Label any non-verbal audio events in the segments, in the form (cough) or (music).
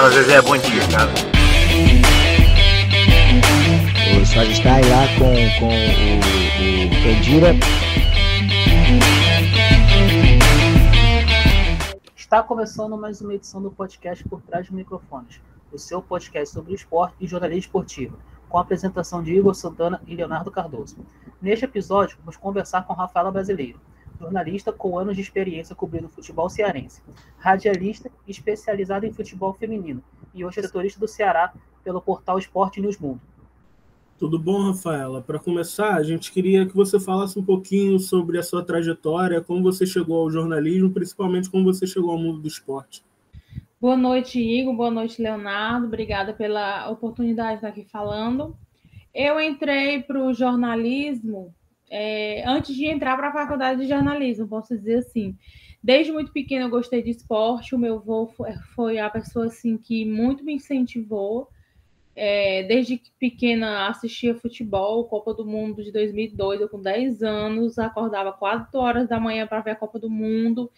Fala, Zezé, bom dia, cara. O Só está aí lá com, com o, o Candira. Está começando mais uma edição do podcast Por Trás dos Microfones, o seu podcast sobre esporte e jornalismo esportivo, com a apresentação de Igor Santana e Leonardo Cardoso. Neste episódio, vamos conversar com Rafaela Brasileiro, jornalista com anos de experiência cobrindo futebol cearense, radialista especializado em futebol feminino e hoje setorista do Ceará pelo portal Esporte News Mundo. Tudo bom, Rafaela? Para começar, a gente queria que você falasse um pouquinho sobre a sua trajetória, como você chegou ao jornalismo, principalmente como você chegou ao mundo do esporte. Boa noite, Igor. Boa noite, Leonardo. Obrigada pela oportunidade de estar aqui falando. Eu entrei para o jornalismo é, antes de entrar para a faculdade de jornalismo, posso dizer assim. Desde muito pequeno eu gostei de esporte, o meu avô foi, a pessoa assim que muito me incentivou. É, desde pequena assistia futebol, Copa do Mundo de 2002, eu com 10 anos, acordava 4 horas da manhã para ver a Copa do Mundo.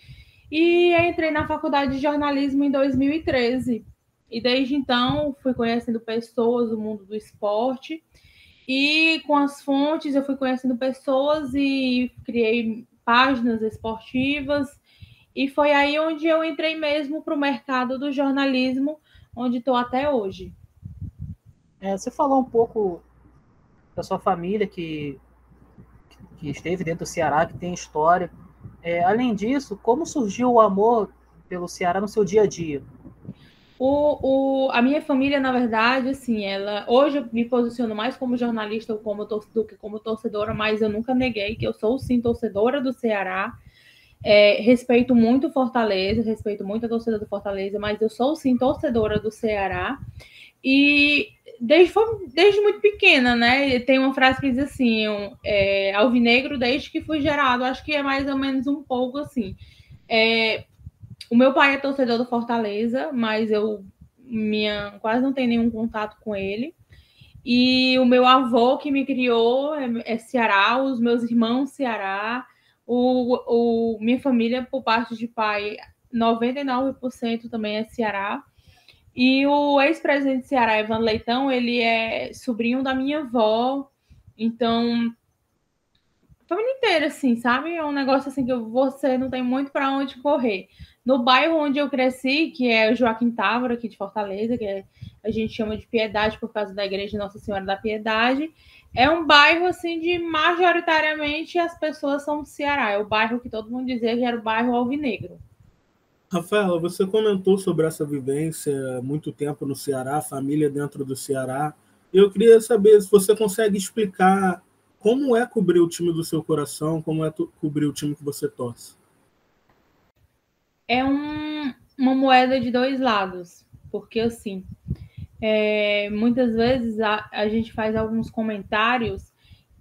E entrei na faculdade de jornalismo em 2013. E desde então fui conhecendo pessoas do mundo do esporte e com as fontes eu fui conhecendo pessoas e criei páginas esportivas. E foi aí onde eu entrei mesmo para o mercado do jornalismo, onde estou até hoje. É, você falou um pouco da sua família que, que esteve dentro do Ceará, que tem história. É, além disso, como surgiu o amor pelo Ceará no seu dia a dia? O, o, a minha família, na verdade, assim, ela. Hoje eu me posiciono mais como jornalista como do que como torcedora, mas eu nunca neguei que eu sou sim torcedora do Ceará. É, respeito muito Fortaleza, respeito muito a torcida do Fortaleza, mas eu sou sim torcedora do Ceará. E desde, desde muito pequena, né? Tem uma frase que diz assim: é, alvinegro desde que fui gerado. Acho que é mais ou menos um pouco assim. É, o meu pai é torcedor do Fortaleza, mas eu minha, quase não tenho nenhum contato com ele. E o meu avô que me criou é, é Ceará, os meus irmãos Ceará, o, o, minha família, por parte de pai, 99% também é Ceará. E o ex-presidente de Ceará, Evan Leitão, ele é sobrinho da minha avó. Então, família inteira, assim, sabe? É um negócio assim que você não tem muito para onde correr. No bairro onde eu cresci, que é Joaquim Távora, aqui de Fortaleza, que é, a gente chama de Piedade por causa da igreja Nossa Senhora da Piedade, é um bairro assim de majoritariamente as pessoas são do Ceará. É o bairro que todo mundo dizia que era o bairro alvinegro. Rafaela, você comentou sobre essa vivência muito tempo no Ceará, família dentro do Ceará. Eu queria saber se você consegue explicar como é cobrir o time do seu coração, como é cobrir o time que você torce é um, uma moeda de dois lados, porque assim, é, muitas vezes a, a gente faz alguns comentários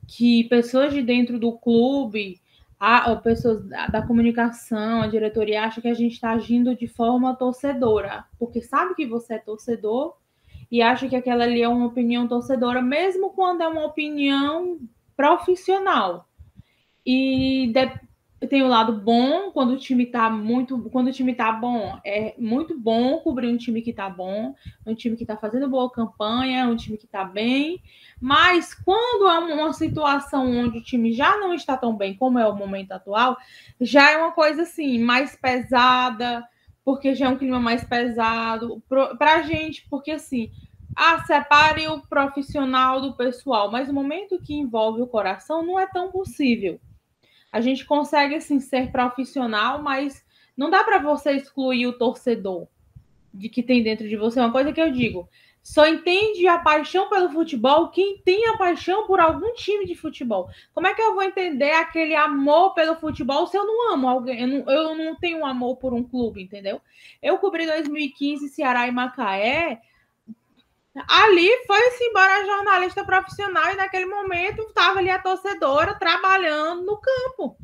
que pessoas de dentro do clube, a, pessoas da, comunicação, a diretoria acha que a gente está agindo de forma torcedora, porque sabe que você é torcedor e acha que aquela ali é uma opinião torcedora, mesmo quando é uma opinião profissional. E de, tem o lado bom quando o time tá muito, quando o time tá bom, é muito bom cobrir um time que tá bom, um time que tá fazendo boa campanha, um time que tá bem. Mas quando há uma situação onde o time já não está tão bem como é o momento atual, já é uma coisa assim mais pesada, porque já é um clima mais pesado para a gente, porque assim, ah, separe o profissional do pessoal, mas o momento que envolve o coração não é tão possível a gente consegue assim ser profissional, mas não dá para você excluir o torcedor de que tem dentro de você. Uma coisa que eu digo, só entende a paixão pelo futebol quem tem a paixão por algum time de futebol. Como é que eu vou entender aquele amor pelo futebol se eu não amo alguém? Eu não, eu não tenho amor por um clube, entendeu? Eu cobri 2015 Ceará e Macaé Ali foi-se embora a jornalista profissional e naquele momento estava ali a torcedora trabalhando no campo.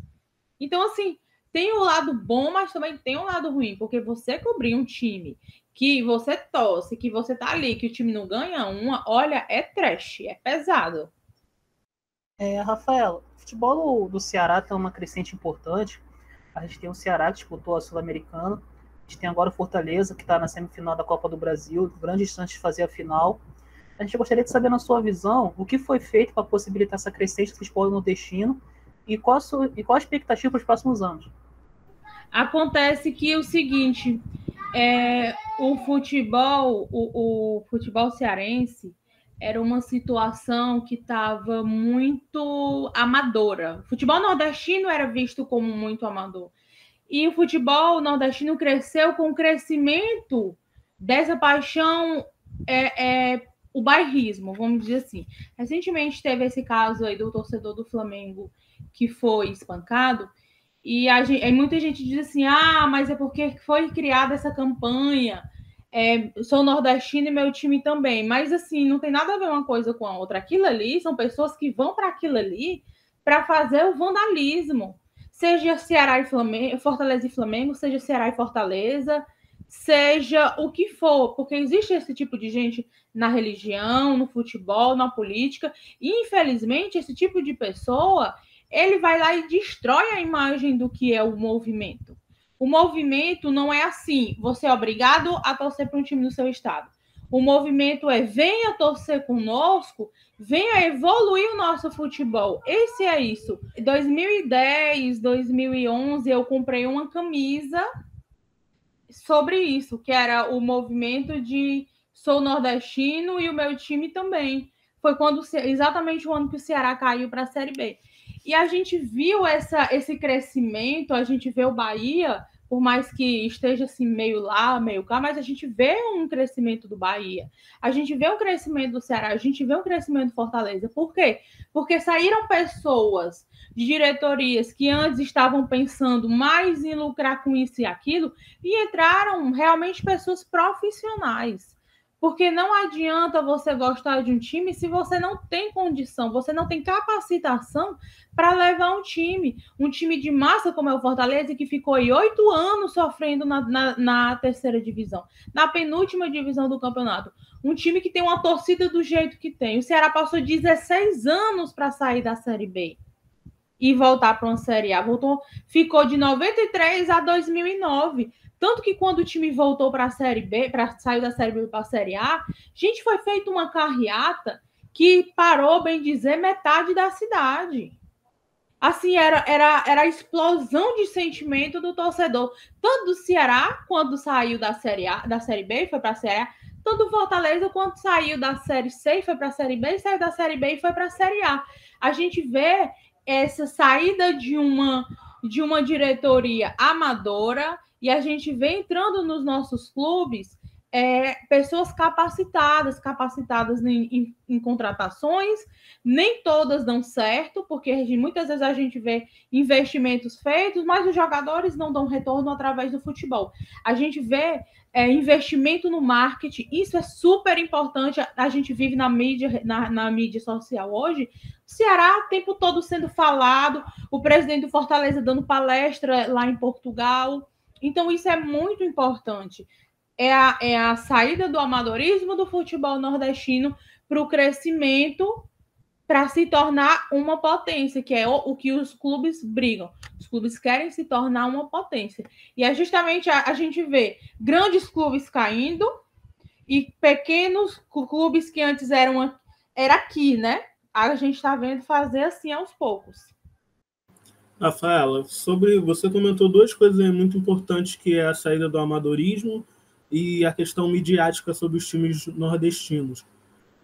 Então, assim, tem o um lado bom, mas também tem um lado ruim, porque você cobrir um time que você torce, que você tá ali, que o time não ganha uma, olha, é trash, é pesado. É, Rafael, o futebol do, do Ceará tem uma crescente importante. A gente tem o Ceará que disputou a Sul-Americana, gente tem agora o Fortaleza, que está na semifinal da Copa do Brasil, grande instante de fazer a final. A gente gostaria de saber, na sua visão, o que foi feito para possibilitar essa crescente do futebol nordestino e qual a, sua, e qual a expectativa para os próximos anos. Acontece que o seguinte, é, o futebol, o, o futebol cearense era uma situação que estava muito amadora. O futebol nordestino era visto como muito amador. E o futebol nordestino cresceu com o crescimento dessa paixão, é, é, o bairrismo, vamos dizer assim. Recentemente teve esse caso aí do torcedor do Flamengo que foi espancado, e a gente, muita gente diz assim: ah, mas é porque foi criada essa campanha. É, sou nordestino e meu time também. Mas assim, não tem nada a ver uma coisa com a outra. Aquilo ali são pessoas que vão para aquilo ali para fazer o vandalismo seja Ceará e Flamengo, Fortaleza e Flamengo, seja Ceará e Fortaleza, seja o que for, porque existe esse tipo de gente na religião, no futebol, na política, e infelizmente esse tipo de pessoa, ele vai lá e destrói a imagem do que é o movimento. O movimento não é assim, você é obrigado a torcer para um time do seu estado. O movimento é venha torcer conosco, venha evoluir o nosso futebol. Esse é isso. Em 2010, 2011, eu comprei uma camisa sobre isso, que era o movimento de sou nordestino e o meu time também. Foi quando exatamente o ano que o Ceará caiu para a Série B. E a gente viu essa, esse crescimento, a gente vê o Bahia por mais que esteja assim meio lá, meio cá, mas a gente vê um crescimento do Bahia, a gente vê um crescimento do Ceará, a gente vê um crescimento do Fortaleza. Por quê? Porque saíram pessoas de diretorias que antes estavam pensando mais em lucrar com isso e aquilo, e entraram realmente pessoas profissionais. Porque não adianta você gostar de um time se você não tem condição, você não tem capacitação para levar um time. Um time de massa como é o Fortaleza, que ficou aí oito anos sofrendo na, na, na, terceira divisão, na penúltima divisão do campeonato. Um time que tem uma torcida do jeito que tem. O Ceará passou 16 anos para sair da Série B e voltar para uma Série A. Voltou, ficou de 93 a 2009 tanto que quando o time voltou para a Série B, para sair da Série B para a Série A, gente, foi feita uma carreata que parou, bem dizer, metade da cidade. Assim, era, era, era a explosão de sentimento do torcedor, tanto do Ceará, quando saiu da Série A, da Série B e foi para a Série A, tanto do Fortaleza, quando saiu da Série C foi para a Série B, saiu da Série B e foi para a Série A. A gente vê essa saída de uma de uma diretoria amadora e a gente vê entrando nos nossos clubes é, pessoas capacitadas, capacitadas em, em, em, contratações, nem todas dão certo, porque muitas vezes a gente vê investimentos feitos, mas os jogadores não dão retorno através do futebol. A gente vê é, investimento no marketing, isso é super importante. A, gente vive na mídia, na, na mídia social hoje. Ceará o tempo todo sendo falado, o presidente do Fortaleza dando palestra lá em Portugal. Então, isso é muito importante. É a, é a saída do amadorismo do futebol nordestino para o crescimento para se tornar uma potência, que é o, o, que os clubes brigam. Os clubes querem se tornar uma potência. E é justamente a, a gente vê grandes clubes caindo e pequenos clubes que antes eram era aqui, né? A gente está vendo fazer assim aos poucos. Rafaela, sobre você comentou duas coisas muito importantes, que é a saída do amadorismo e a questão midiática sobre os times nordestinos.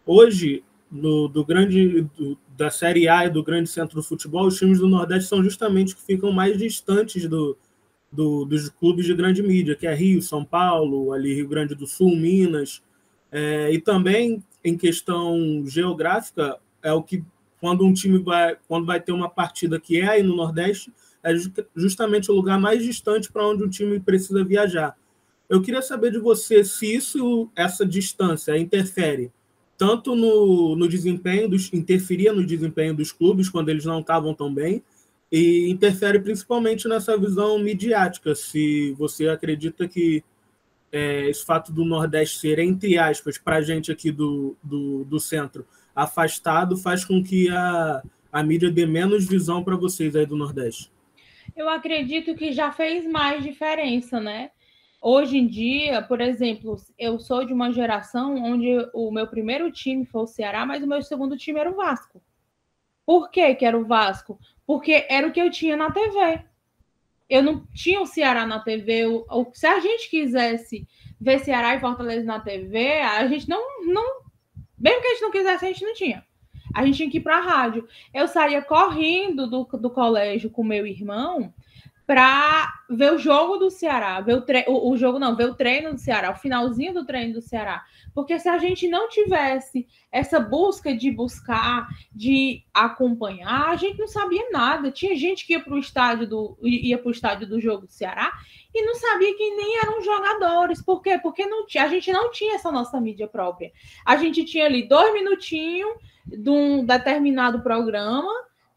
Hoje, no, do grande do, da Série A e do grande centro do futebol, os times do Nordeste são justamente que ficam mais distantes do, do, dos clubes de grande mídia, que é Rio, São Paulo, ali Rio Grande do Sul, Minas, é, e também em questão geográfica é o que quando um time vai, quando vai ter uma partida que é aí no Nordeste, é justamente o lugar mais distante para onde um time precisa viajar. Eu queria saber de você se isso, essa distância interfere tanto no, no desempenho dos interferia no desempenho dos clubes quando eles não estavam tão bem e interfere principalmente nessa visão midiática. Se você acredita que é, esse fato do Nordeste ser entre aspas para a gente aqui do, do, do centro afastado faz com que a, a mídia dê menos visão para vocês aí do Nordeste? Eu acredito que já fez mais diferença, né? Hoje em dia, por exemplo, eu sou de uma geração onde o meu primeiro time foi o Ceará, mas o meu segundo time era o Vasco. Por que, que era o Vasco? Porque era o que eu tinha na TV. Eu não tinha o Ceará na TV. se a gente quisesse ver Ceará e Fortaleza na TV, a gente não, não. Mesmo que a gente não quisesse, a gente não tinha. A gente tinha que ir para a rádio. Eu saía correndo do, do colégio com meu irmão para ver o jogo do Ceará, ver o, tre... o, jogo não, ver o treino do Ceará, o finalzinho do treino do Ceará. Porque se a gente não tivesse essa busca de buscar, de acompanhar, a gente não sabia nada. Tinha gente que ia para o estádio do ia para o estádio do jogo do Ceará e não sabia quem nem eram jogadores. Por quê? Porque não a gente não tinha essa nossa mídia própria. A gente tinha ali dois minutinhos de um determinado programa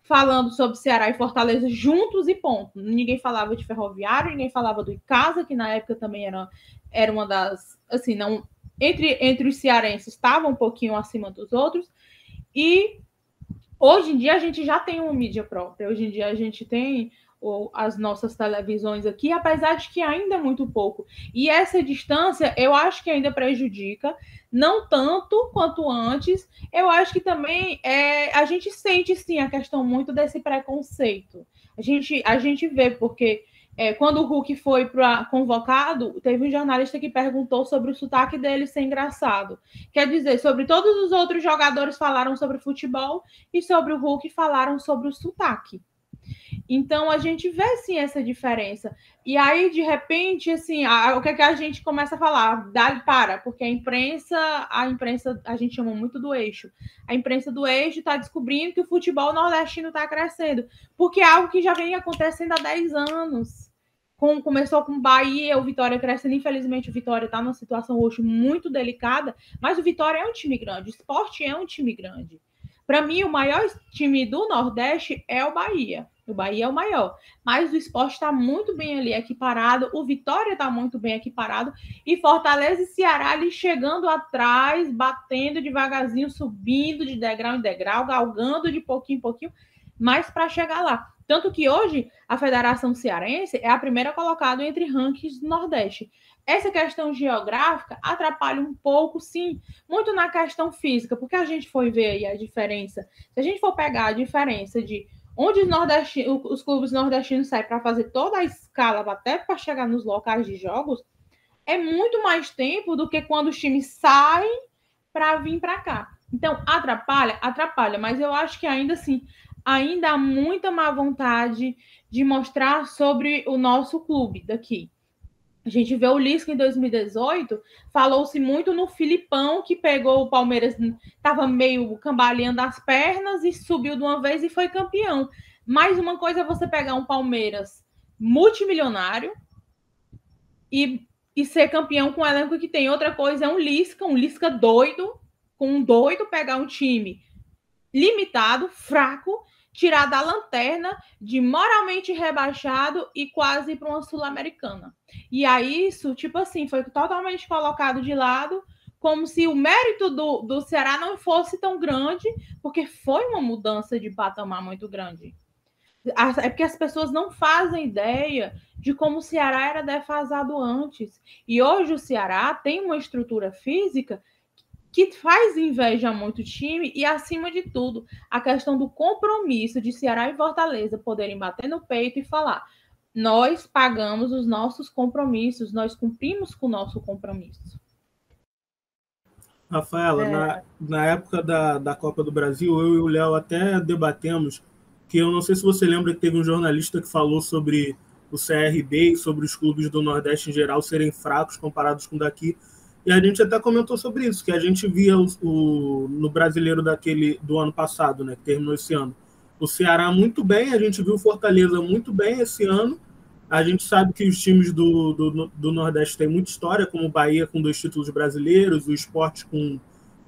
falando sobre Ceará e Fortaleza juntos e ponto. Ninguém falava de Ferroviário, ninguém falava do Icasa, que na época também era, era uma das, assim, não entre, entre os cearenses estava um pouquinho acima dos outros. E hoje em dia a gente já tem uma mídia própria. Hoje em dia a gente tem as nossas televisões aqui, apesar de que ainda é muito pouco. E essa distância eu acho que ainda prejudica, não tanto quanto antes. Eu acho que também é, a gente sente sim a questão muito desse preconceito. A gente, a gente vê, porque é, quando o Hulk foi pra, convocado, teve um jornalista que perguntou sobre o sotaque dele ser engraçado. Quer dizer, sobre todos os outros jogadores falaram sobre futebol e sobre o Hulk falaram sobre o sotaque. Então a gente vê sim essa diferença. E aí, de repente, assim, a, o que, é que a gente começa a falar? Dá para, porque a imprensa, a imprensa, a gente chama muito do eixo. A imprensa do eixo está descobrindo que o futebol nordestino está crescendo, porque é algo que já vem acontecendo há 10 anos. Com, começou com Bahia, o Vitória crescendo. Infelizmente, o Vitória está numa situação hoje muito delicada, mas o Vitória é um time grande, o esporte é um time grande. Para mim, o maior time do Nordeste é o Bahia. O Bahia é o maior, mas o esporte está muito bem ali equiparado, o Vitória está muito bem equiparado, e Fortaleza e Ceará ali chegando atrás, batendo devagarzinho, subindo de degrau em degrau, galgando de pouquinho em pouquinho, mas para chegar lá. Tanto que hoje a Federação Cearense é a primeira colocada entre rankings do Nordeste. Essa questão geográfica atrapalha um pouco, sim, muito na questão física, porque a gente foi ver aí a diferença. Se a gente for pegar a diferença de onde os, os clubes nordestinos saem para fazer toda a escala até para chegar nos locais de jogos, é muito mais tempo do que quando os times saem para vir para cá. Então, atrapalha? Atrapalha, mas eu acho que ainda assim, ainda há muita má vontade de mostrar sobre o nosso clube daqui. A gente vê o Lisca em 2018, falou-se muito no Filipão, que pegou o Palmeiras, estava meio cambaleando as pernas e subiu de uma vez e foi campeão. Mais uma coisa é você pegar um Palmeiras multimilionário e, e ser campeão com o elenco que tem. Outra coisa é um Lisca, um Lisca doido, com um doido pegar um time limitado, fraco, tirar da lanterna de moralmente rebaixado e quase para uma sul-americana. E aí isso, tipo assim, foi totalmente colocado de lado, como se o mérito do, do Ceará não fosse tão grande, porque foi uma mudança de patamar muito grande. É porque as pessoas não fazem ideia de como o Ceará era defasado antes. E hoje o Ceará tem uma estrutura física que faz inveja a muito time e, acima de tudo, a questão do compromisso de Ceará e Fortaleza poderem bater no peito e falar: nós pagamos os nossos compromissos, nós cumprimos com o nosso compromisso. Rafaela, é. na, na época da, da Copa do Brasil, eu e o Léo até debatemos que eu não sei se você lembra que teve um jornalista que falou sobre o CRB e sobre os clubes do Nordeste em geral serem fracos comparados com daqui. E a gente até comentou sobre isso, que a gente via o, o, no brasileiro daquele do ano passado, né, que terminou esse ano. O Ceará muito bem, a gente viu o Fortaleza muito bem esse ano. A gente sabe que os times do, do, do Nordeste têm muita história, como o Bahia com dois títulos brasileiros, o Esporte com,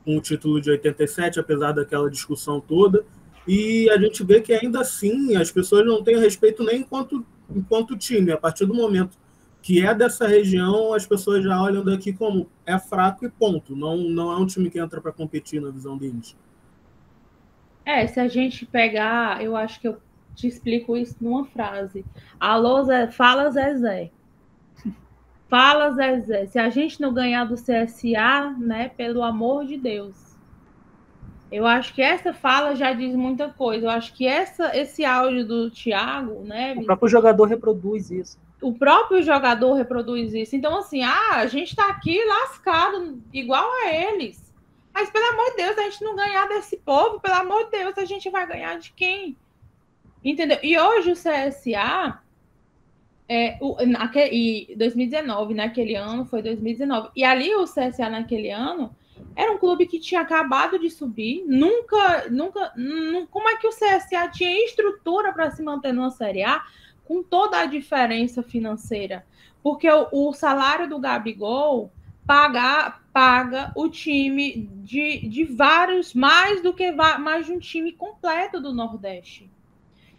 com o título de 87, apesar daquela discussão toda. E a gente vê que ainda assim as pessoas não têm respeito nem enquanto, enquanto time. A partir do momento que é dessa região, as pessoas já olham daqui como é fraco e ponto. Não, não é um time que entra para competir na visão deles. É, se a gente pegar, eu acho que eu te explico isso numa frase. Alô, Zé, fala Zezé. (laughs) Fala, Zezé, se a gente não ganhar do CSA, né, pelo amor de Deus. Eu acho que essa fala já diz muita coisa. Eu acho que essa, esse áudio do Thiago, né? O próprio jogador reproduz isso. O próprio jogador reproduz isso. Então, assim, ah, a gente tá aqui lascado, igual a eles. Mas, pelo amor de Deus, a gente não ganhar desse povo, pelo amor de Deus, a gente vai ganhar de quem? Entendeu? E hoje o CSA é, o, naquele, e 2019, naquele ano, foi 2019. E ali o CSA naquele ano era um clube que tinha acabado de subir, nunca, nunca, como é que o CSA tinha estrutura para se manter numa Série A com toda a diferença financeira? Porque o, o salário do Gabigol paga, paga o time de, de vários, mais do que mais de um time completo do Nordeste.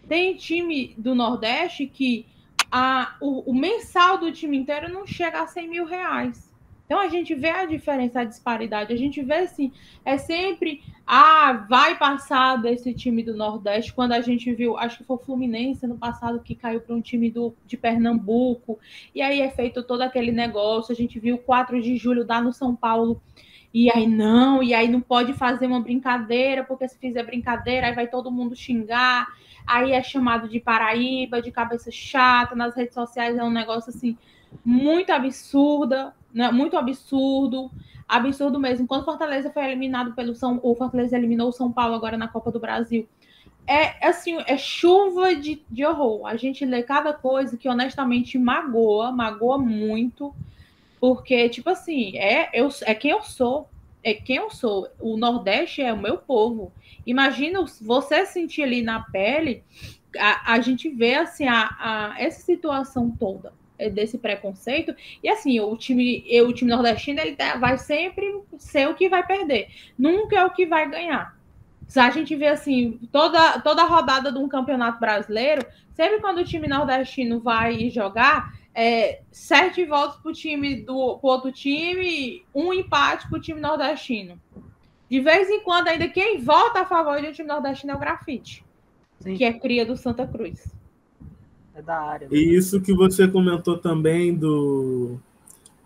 Tem time do Nordeste que a, o, o, mensal do time inteiro não chega a 100 mil reais. Então a gente vê a diferença, a disparidade. A gente vê assim, é sempre, ah, vai passar desse time do Nordeste. Quando a gente viu, acho que foi o Fluminense no passado que caiu para um time do, de Pernambuco. E aí é feito todo aquele negócio. A gente viu 4 de julho dar no São Paulo. E aí não, e aí não pode fazer uma brincadeira, porque se fizer brincadeira, aí vai todo mundo xingar aí é chamado de Paraíba, de cabeça chata, nas redes sociais é um negócio assim muito absurda, né? muito absurdo, absurdo mesmo. Quando Fortaleza foi eliminado pelo São, o Fortaleza eliminou o São Paulo agora na Copa do Brasil. É assim, é chuva de, de horror. A gente lê cada coisa que honestamente magoa, magoa muito, porque tipo assim, é eu é quem eu sou, é quem eu sou. O Nordeste é o meu povo. Imagina você sentir ali na pele, a, a gente vê assim a, a, essa situação toda é, desse preconceito e assim o time o time nordestino ele tá, vai sempre ser o que vai perder nunca é o que vai ganhar se a gente vê assim toda toda rodada de um campeonato brasileiro sempre quando o time nordestino vai jogar é, sete votos para o time do pro outro time, um empate para o time nordestino. De vez em quando, ainda quem vota a favor do time nordestino é o grafite, Sim. que é cria do Santa Cruz. É da área. E isso que você comentou também do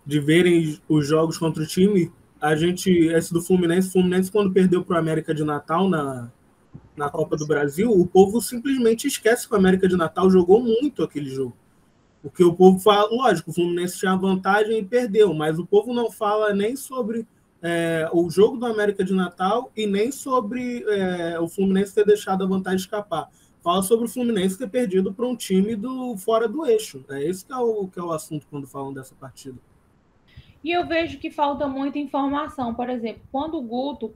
de verem os jogos contra o time, a gente, esse do Fluminense, Fluminense quando perdeu para o América de Natal na, na Copa do Brasil, o povo simplesmente esquece que o América de Natal jogou muito aquele jogo. Porque o povo fala, lógico, o Fluminense tinha vantagem e perdeu, mas o povo não fala nem sobre é, o jogo do América de Natal e nem sobre é, o Fluminense ter deixado a vantagem escapar. Fala sobre o Fluminense ter perdido para um time do fora do eixo. É esse que é, o, que é o assunto quando falam dessa partida. E eu vejo que falta muita informação. Por exemplo, quando o Guto,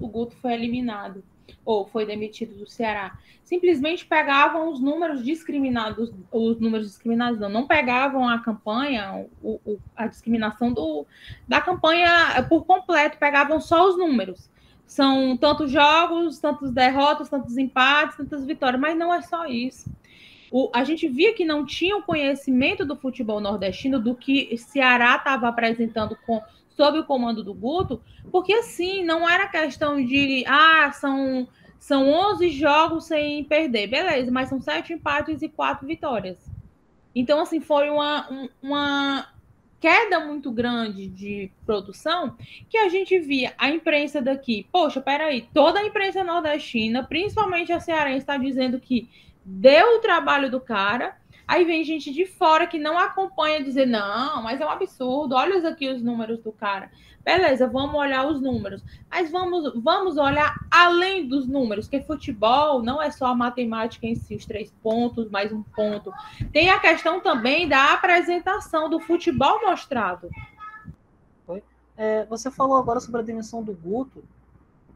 o Guto foi eliminado, ou foi demitido do Ceará, simplesmente pegavam os números discriminados, os números discriminados não, não pegavam a campanha, o, o, a discriminação do, da campanha por completo, pegavam só os números. São tantos jogos, tantas derrotas, tantos empates, tantas vitórias, mas não é só isso. O, a gente via que não tinha o conhecimento do futebol nordestino, do que Ceará estava apresentando com sob o comando do Guto, porque assim, não era questão de, ah, são, são 11 jogos sem perder, beleza, mas são sete empates e quatro vitórias. Então, assim, foi uma, uma queda muito grande de produção que a gente via a imprensa daqui, poxa, peraí, toda a imprensa nordestina, principalmente a cearense, está dizendo que deu o trabalho do cara, Aí vem gente de fora que não acompanha dizer, não, mas é um absurdo, olha aqui os números do cara. Beleza, vamos olhar os números. Mas vamos, vamos olhar além dos números, que futebol não é só a matemática em si, os três pontos, mais um ponto. Tem a questão também da apresentação do futebol mostrado. É, você falou agora sobre a dimensão do Guto,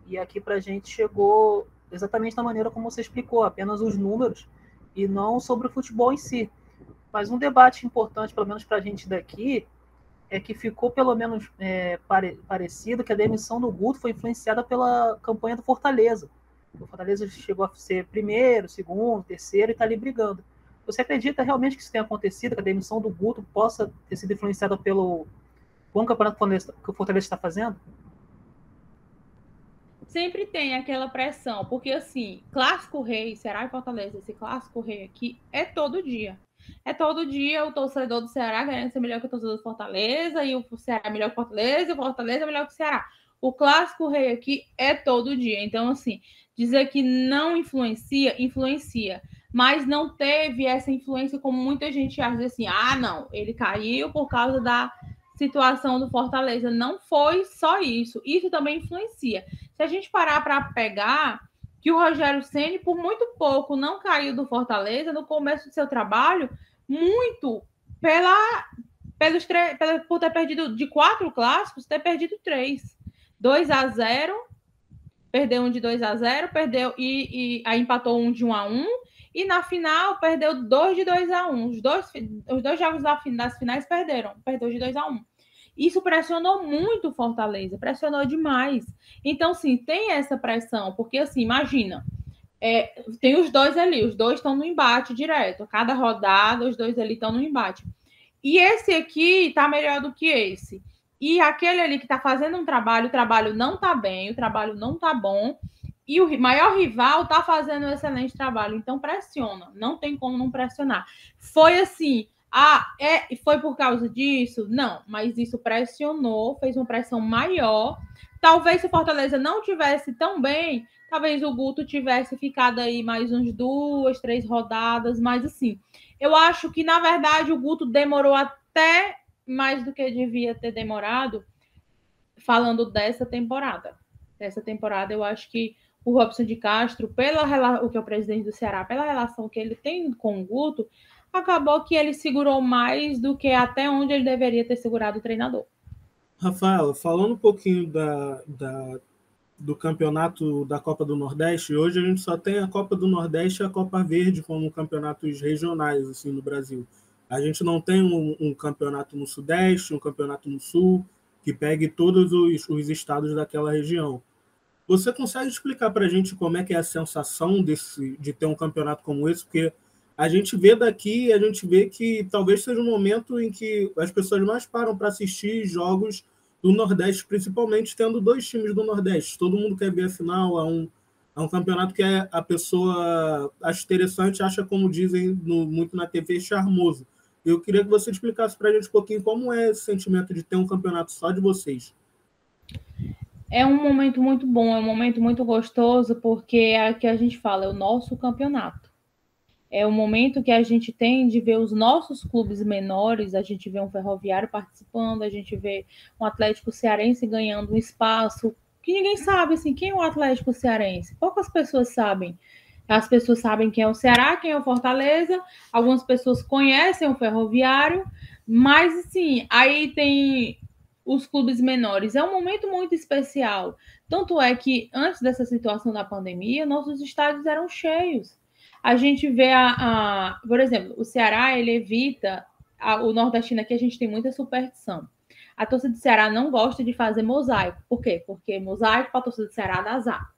e aqui para a gente chegou exatamente da maneira como você explicou, apenas os números e não sobre o futebol em si. Mas um debate importante, pelo menos para a gente daqui, é que ficou pelo menos é, pare, parecido que a demissão do Guto foi influenciada pela campanha do Fortaleza. O Fortaleza chegou a ser primeiro, segundo, terceiro e está ali brigando. Você acredita realmente que isso tenha acontecido, que a demissão do Guto possa ter sido influenciada pelo bom campeonato que o Fortaleza está fazendo? Sempre tem aquela pressão, porque assim, clássico rei, será e Fortaleza, esse clássico rei aqui é todo dia. É todo dia o torcedor do Ceará querendo ser melhor que o torcedor do Fortaleza, e o Ceará é melhor que o Fortaleza, e o Fortaleza é melhor que o Ceará. O clássico rei aqui é todo dia. Então, assim, dizer que não influencia, influencia. Mas não teve essa influência como muita gente acha assim, ah, não, ele caiu por causa da situação do Fortaleza. Não foi só isso. Isso também influencia. Se a gente parar para pegar que o Rogério Ceni por muito pouco não caiu do Fortaleza no começo do seu trabalho, muito pela pelos pela, por ter perdido de quatro clássicos, ter perdido três. 2 a 0 perdeu um de 2 a 0 perdeu e, e aí empatou um de 1 a 1 e na final perdeu dois de 2 a 1 os dois, os dois jogos das finais perderam, perdeu de 2 a 1 isso pressionou muito Fortaleza, pressionou demais. Então, sim, tem essa pressão, porque assim, imagina, é, tem os dois ali, os dois estão no embate direto. Cada rodada, os dois ali estão no embate. E esse aqui está melhor do que esse. E aquele ali que está fazendo um trabalho, o trabalho não está bem, o trabalho não está bom. E o maior rival está fazendo um excelente trabalho. Então pressiona, não tem como não pressionar. Foi assim, ah, é, foi por causa disso? Não, mas isso pressionou, fez uma pressão maior. Talvez se o Fortaleza não tivesse tão bem, talvez o Guto tivesse ficado aí mais uns duas, três rodadas, mas assim, eu acho que na verdade o Guto demorou até mais do que devia ter demorado, falando dessa temporada. Dessa temporada, eu acho que o Robson de Castro, pela o que é o presidente do Ceará, pela relação que ele tem com o Guto, acabou que ele segurou mais do que até onde ele deveria ter segurado o treinador. Rafaela, falando um pouquinho da, da, do campeonato da Copa do Nordeste, hoje a gente só tem a Copa do Nordeste e a Copa Verde como campeonatos regionais assim no Brasil. A gente não tem um, um campeonato no Sudeste, um campeonato no Sul, que pegue todos os, os estados daquela região. Você consegue explicar para a gente como é que é a sensação desse, de ter um campeonato como esse? Porque a gente vê daqui, a gente vê que talvez seja um momento em que as pessoas mais param para assistir jogos do Nordeste, principalmente tendo dois times do Nordeste. Todo mundo quer ver a final, é um, é um campeonato que é, a pessoa acha interessante, acha, como dizem no, muito na TV, charmoso. Eu queria que você explicasse para a gente um pouquinho como é esse sentimento de ter um campeonato só de vocês. É um momento muito bom, é um momento muito gostoso, porque é o que a gente fala, é o nosso campeonato é o momento que a gente tem de ver os nossos clubes menores, a gente vê um ferroviário participando, a gente vê um Atlético Cearense ganhando um espaço que ninguém sabe assim, quem é o Atlético Cearense? Poucas pessoas sabem. As pessoas sabem quem é o Ceará, quem é o Fortaleza, algumas pessoas conhecem o Ferroviário, mas assim, aí tem os clubes menores. É um momento muito especial. Tanto é que antes dessa situação da pandemia, nossos estádios eram cheios a gente vê a, a por exemplo, o Ceará ele evita a, o nordestino aqui a gente tem muita superstição. A torcida do Ceará não gosta de fazer mosaico. Por quê? Porque mosaico para a torcida do Ceará dá azar.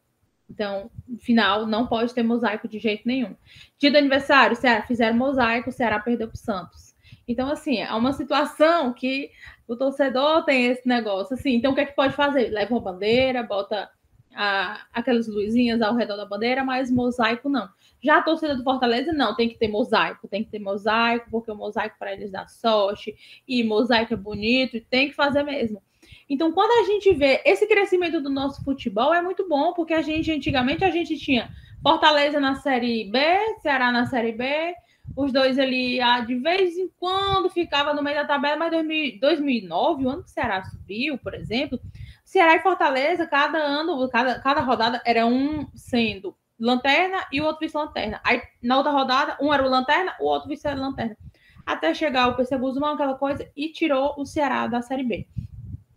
Então, final, não pode ter mosaico de jeito nenhum. Dia do aniversário, Ceará fizeram mosaico, o Ceará perdeu para o Santos. Então, assim, é uma situação que o torcedor tem esse negócio. Assim, então, o que é que pode fazer? Leva uma bandeira, bota a, aquelas luzinhas ao redor da bandeira, mas mosaico não. Já a torcida do Fortaleza, não, tem que ter mosaico, tem que ter mosaico, porque o mosaico para eles dá sorte, e mosaico é bonito, e tem que fazer mesmo. Então, quando a gente vê esse crescimento do nosso futebol, é muito bom, porque a gente, antigamente, a gente tinha Fortaleza na Série B, Ceará na Série B, os dois ali, ah, de vez em quando, ficava no meio da tabela, mas 2009, o ano que o Ceará subiu, por exemplo, Ceará e Fortaleza, cada ano, cada, cada rodada era um sendo lanterna e o outro vice-lanterna. Aí, na outra rodada, um era o lanterna, o outro vice-lanterna. Até chegar o PC Guzmão, aquela coisa, e tirou o Ceará da Série B.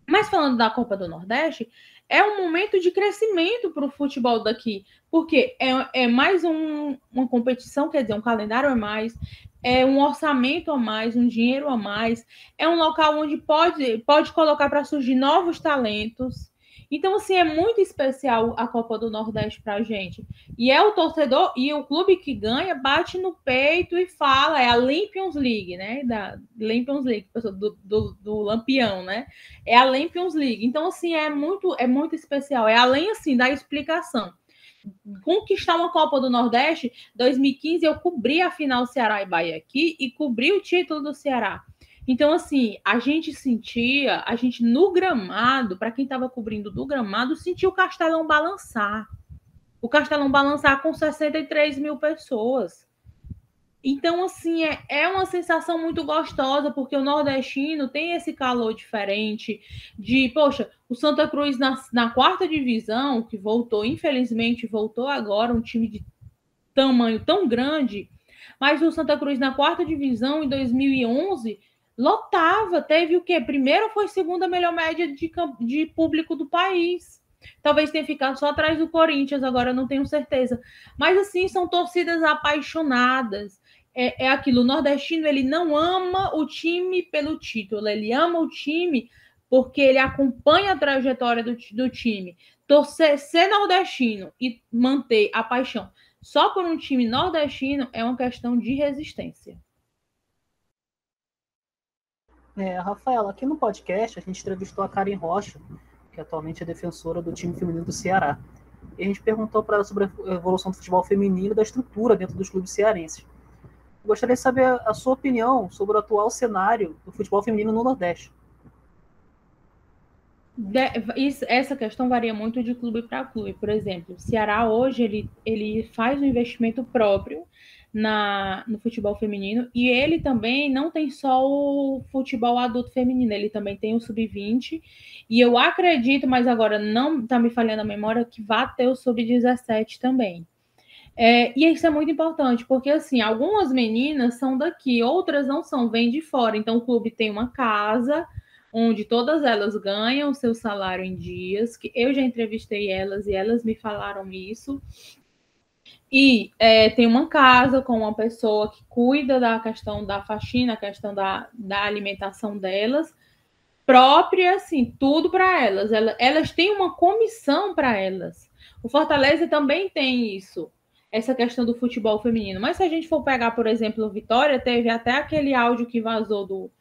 Mas falando da Copa do Nordeste, é um momento de crescimento para o futebol daqui, porque é, é mais um, uma competição, quer dizer, um calendário a mais, é um orçamento a mais, um dinheiro a mais, é um local onde pode, pode colocar para surgir novos talentos, então, assim, é muito especial a Copa do Nordeste para a gente. E é o torcedor e o clube que ganha bate no peito e fala, é a Lampions League, né? Da Lampions League, do, do, do Lampião, né? É a Lampions League. Então, assim, é muito, é muito especial. É além, assim, da explicação. conquistar uma Copa do Nordeste. 2015 eu cobri a final Ceará e Bahia aqui e cobri o título do Ceará. Então, assim, a gente sentia, a gente no gramado, para quem estava cobrindo do gramado, sentia o Castelão balançar. O Castelão balançar com 63 mil pessoas. Então, assim, é, é uma sensação muito gostosa, porque o nordestino tem esse calor diferente de, poxa, o Santa Cruz na, na quarta divisão, que voltou, infelizmente, voltou agora, um time de tamanho tão grande, mas o Santa Cruz na quarta divisão, em 2011, lotava, teve o quê? Primeiro foi segunda melhor média de, de público do país. Talvez tenha ficado só atrás do Corinthians, agora não tenho certeza. Mas assim, são torcidas apaixonadas é, é aquilo, o nordestino ele não ama o time pelo título, ele ama o time porque ele acompanha a trajetória do, do time. Torcer, ser nordestino e manter a paixão só por um time nordestino é uma questão de resistência. É, Rafaela, aqui no podcast a gente entrevistou a Karen Rocha, que atualmente é defensora do time feminino do Ceará. E a gente perguntou para ela sobre a evolução do futebol feminino e da estrutura dentro dos clubes cearenses. Gostaria de saber a sua opinião sobre o atual cenário do futebol feminino no Nordeste. essa questão varia muito de clube para clube. Por exemplo, o Ceará hoje ele, ele faz um investimento próprio na, no futebol feminino e ele também não tem só o futebol adulto feminino, ele também tem o sub-20 e eu acredito, mas agora não está me falhando a memória, que vai ter o sub-17 também. É, e isso é muito importante, porque assim, algumas meninas são daqui, outras não são, vêm de fora. Então, o clube tem uma casa onde todas elas ganham seu salário em dias, que eu já entrevistei elas e elas me falaram isso. E é, tem uma casa com uma pessoa que cuida da questão da faxina, a questão da, da alimentação delas, própria, assim, tudo para elas. elas. Têm uma comissão para elas. O Fortaleza também tem isso essa questão do futebol feminino. Mas se a gente for pegar, por exemplo, Vitória, teve até aquele áudio que vazou do,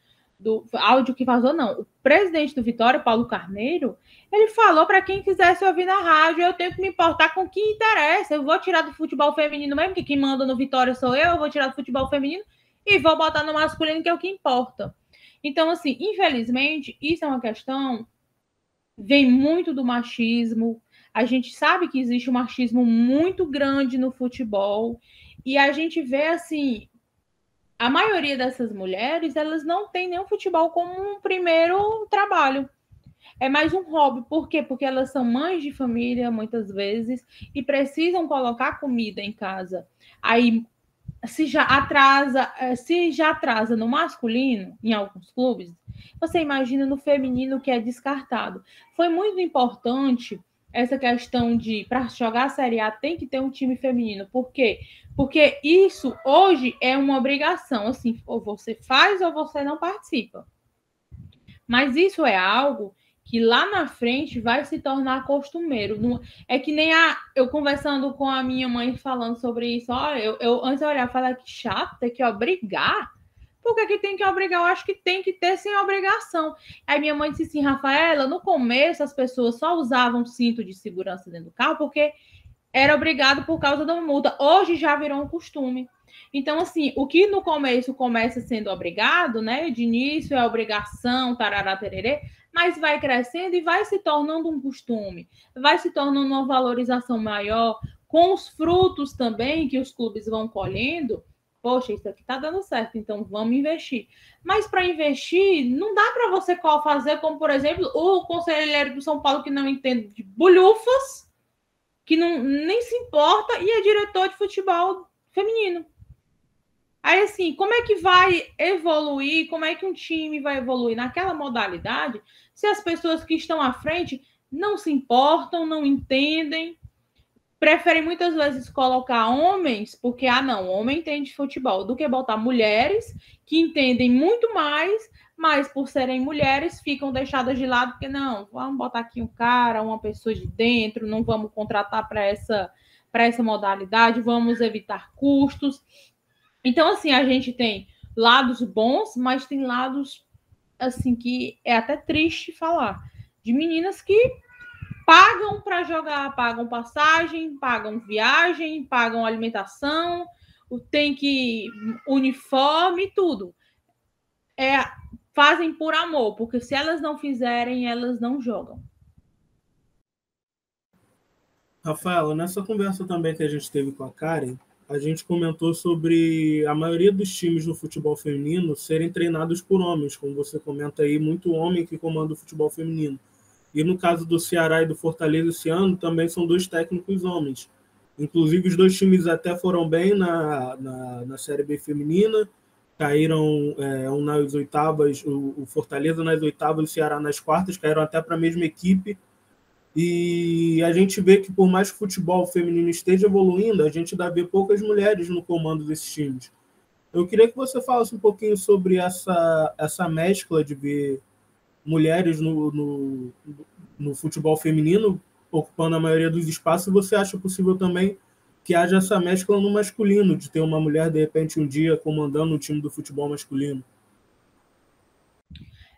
do áudio que vazou, não. O presidente do Vitória, Paulo Carneiro, ele falou para quem quisesse ouvir na rádio, eu tenho que me importar com quem interessa. Eu vou tirar do futebol feminino mesmo, que quem manda no Vitória sou eu, eu vou tirar do futebol feminino e vou botar no masculino, que é o que importa. Então, assim, infelizmente, isso é uma questão vem muito do machismo, a gente sabe que existe um machismo muito grande no futebol e a gente vê assim, a maioria dessas mulheres, elas não têm nenhum futebol como um primeiro trabalho. É mais um hobby. Por quê? Porque elas são mães de família muitas vezes e precisam colocar comida em casa. Aí se já atrasa, eh, se já atrasa no masculino, em alguns clubes, você imagina no feminino que é descartado. Foi muito importante essa questão de para jogar a Série A tem que ter um time feminino. Por quê? Porque isso hoje é uma obrigação, assim, ou você faz ou você não participa. Mas isso é algo que lá na frente vai se tornar costumeiro. É que nem a eu conversando com a minha mãe falando sobre isso. Olha, eu, eu antes eu olhava e que chato ter que obrigar por que, que tem que obrigar? Eu acho que tem que ter sem obrigação. Aí minha mãe disse assim, Rafaela, no começo as pessoas só usavam cinto de segurança dentro do carro porque era obrigado por causa da multa. Hoje já virou um costume. Então, assim, o que no começo começa sendo obrigado, né? De início é obrigação, tarará, tererê, mas vai crescendo e vai se tornando um costume, vai se tornando uma valorização maior, com os frutos também que os clubes vão colhendo poxa, isso aqui está dando certo, então vamos investir. Mas para investir, não dá para você fazer como, por exemplo, o conselheiro do São Paulo que não entende de bolhufas, que não, nem se importa, e é diretor de futebol feminino. Aí, assim, como é que vai evoluir? Como é que um time vai evoluir naquela modalidade se as pessoas que estão à frente não se importam, não entendem? Preferem muitas vezes colocar homens, porque, ah, não, homem entende futebol, do que botar mulheres que entendem muito mais, mas por serem mulheres ficam deixadas de lado, porque não, vamos botar aqui um cara, uma pessoa de dentro, não vamos contratar para essa, para essa modalidade, vamos evitar custos. Então, assim, a gente tem lados bons, mas tem lados, assim, que é até triste falar, de meninas que pagam para jogar, pagam passagem, pagam viagem, pagam alimentação, tem que uniforme, tudo. É, fazem por amor, porque se elas não fizerem, elas não jogam. Rafaela, nessa conversa também que a gente teve com a Karen, a gente comentou sobre a maioria dos times do futebol feminino serem treinados por homens, como você comenta aí, muito homem que comanda o futebol feminino. E no caso do Ceará e do Fortaleza esse ano, também são dois técnicos homens. Inclusive, os dois times até foram bem na, na, na Série B feminina, caíram é, um nas oitavas, o, o, Fortaleza nas oitavas, o Ceará nas quartas, caíram até para a mesma equipe. E a gente vê que, por mais que o futebol feminino esteja evoluindo, a gente ainda vê poucas mulheres no comando desses times. Eu queria que você falasse um pouquinho sobre essa, essa mescla de ver mulheres no, no, no futebol feminino ocupando a maioria dos espaços. Você acha possível também que haja essa mescla no masculino, de ter uma mulher, de repente, um dia comandando um time do futebol masculino?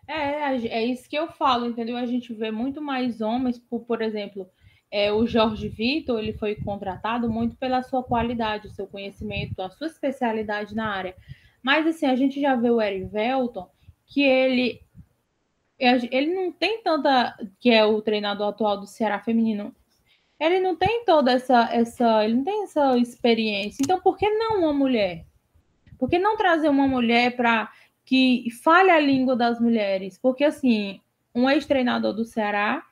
É, é isso que eu falo, entendeu? A gente vê muito mais homens, por, por exemplo, é, o Jorge Vitor, ele foi contratado muito pela sua qualidade, o seu conhecimento, a sua especialidade na área. Mas, assim, a gente já vê o Eric Velton, que ele ele não tem tanta que é o treinador atual do Ceará feminino ele não tem toda essa essa ele não tem essa experiência então por que não uma mulher por que não trazer uma mulher para que fale a língua das mulheres. Porque, assim, um ex-treinador do Ceará,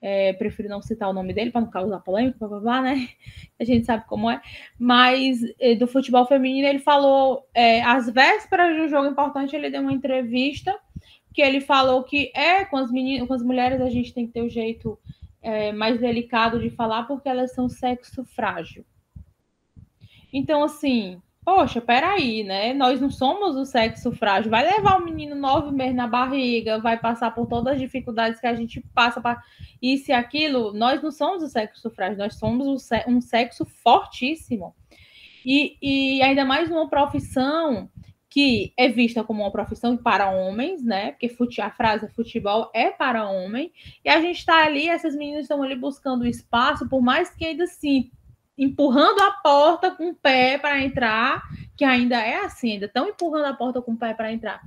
é, prefiro não citar o nome dele para não causar polêmica, blá, blá, blá, né? (laughs) A gente sabe como é. Mas é, do futebol feminino, ele falou, é, às vésperas de um jogo importante, ele deu uma entrevista que ele falou que é com as meninas, com as mulheres a gente tem que ter o um jeito é, mais delicado de falar porque elas são sexo frágil. Então, assim, poxa, peraí, né? Nós não somos o sexo frágil. Vai levar o menino nove meses na barriga, vai passar por todas as dificuldades que a gente passa para isso e aquilo. Nós não somos o sexo frágil, nós somos um sexo fortíssimo. E, e ainda mais numa profissão que é vista como uma profissão para homens, né? Porque fute, a frase futebol é para homem. E a gente está ali, essas meninas estão ali buscando espaço, por mais que ainda assim empurrando a porta com o pé para entrar, que ainda é assim, ainda estão empurrando a porta com o pé para entrar.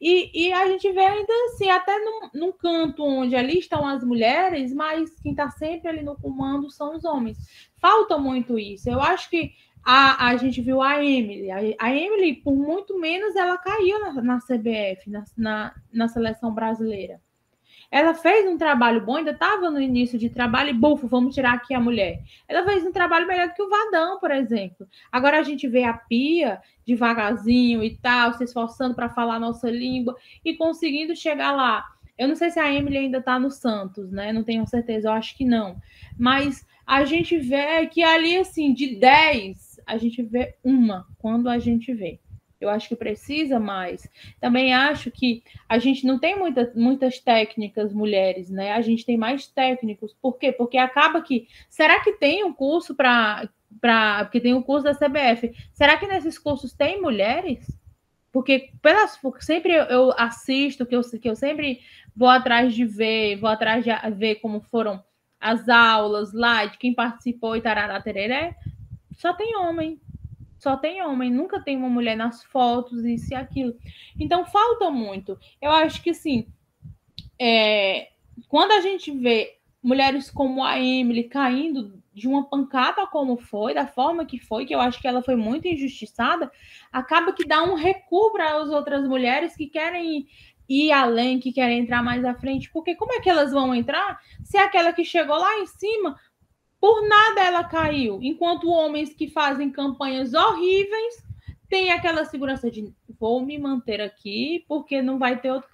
E, e, a gente vê ainda assim, até num, num, canto onde ali estão as mulheres, mas quem está sempre ali no comando são os homens. Falta muito isso. Eu acho que a, a gente viu a Emily. A, a Emily, por muito menos, ela caiu na, na CBF, na, na, na seleção brasileira. Ela fez um trabalho bom, ainda estava no início de trabalho, e bufo, vamos tirar aqui a mulher. Ela fez um trabalho melhor do que o Vadão, por exemplo. Agora a gente vê a Pia devagarzinho e tal, se esforçando para falar a nossa língua e conseguindo chegar lá. Eu não sei se a Emily ainda está no Santos, né? Não tenho certeza, eu acho que não. Mas a gente vê que ali, assim, de 10, a gente vê uma quando a gente vê. Eu acho que precisa mais. Também acho que a gente não tem muita, muitas técnicas mulheres, né? A gente tem mais técnicos. Por quê? Porque acaba que. Será que tem um curso para. Pra, porque tem o um curso da CBF. Será que nesses cursos tem mulheres? Porque pelas, sempre eu assisto, que eu, que eu sempre vou atrás de ver, vou atrás de ver como foram as aulas lá, de quem participou e tarará tereré, só tem homem só tem homem, nunca tem uma mulher nas fotos, isso e aquilo. Então falta muito. Eu acho que sim. É, quando a gente vê mulheres como a Emily caindo de uma pancada como foi, da forma que foi, que eu acho que ela foi muito injustiçada, acaba que dá um recuo para as outras mulheres que querem ir além, que querem entrar mais à frente, porque como é que elas vão entrar se é aquela que chegou lá em cima por nada ela caiu. Enquanto homens que fazem campanhas horríveis têm aquela segurança de vou me manter aqui, porque não vai ter outro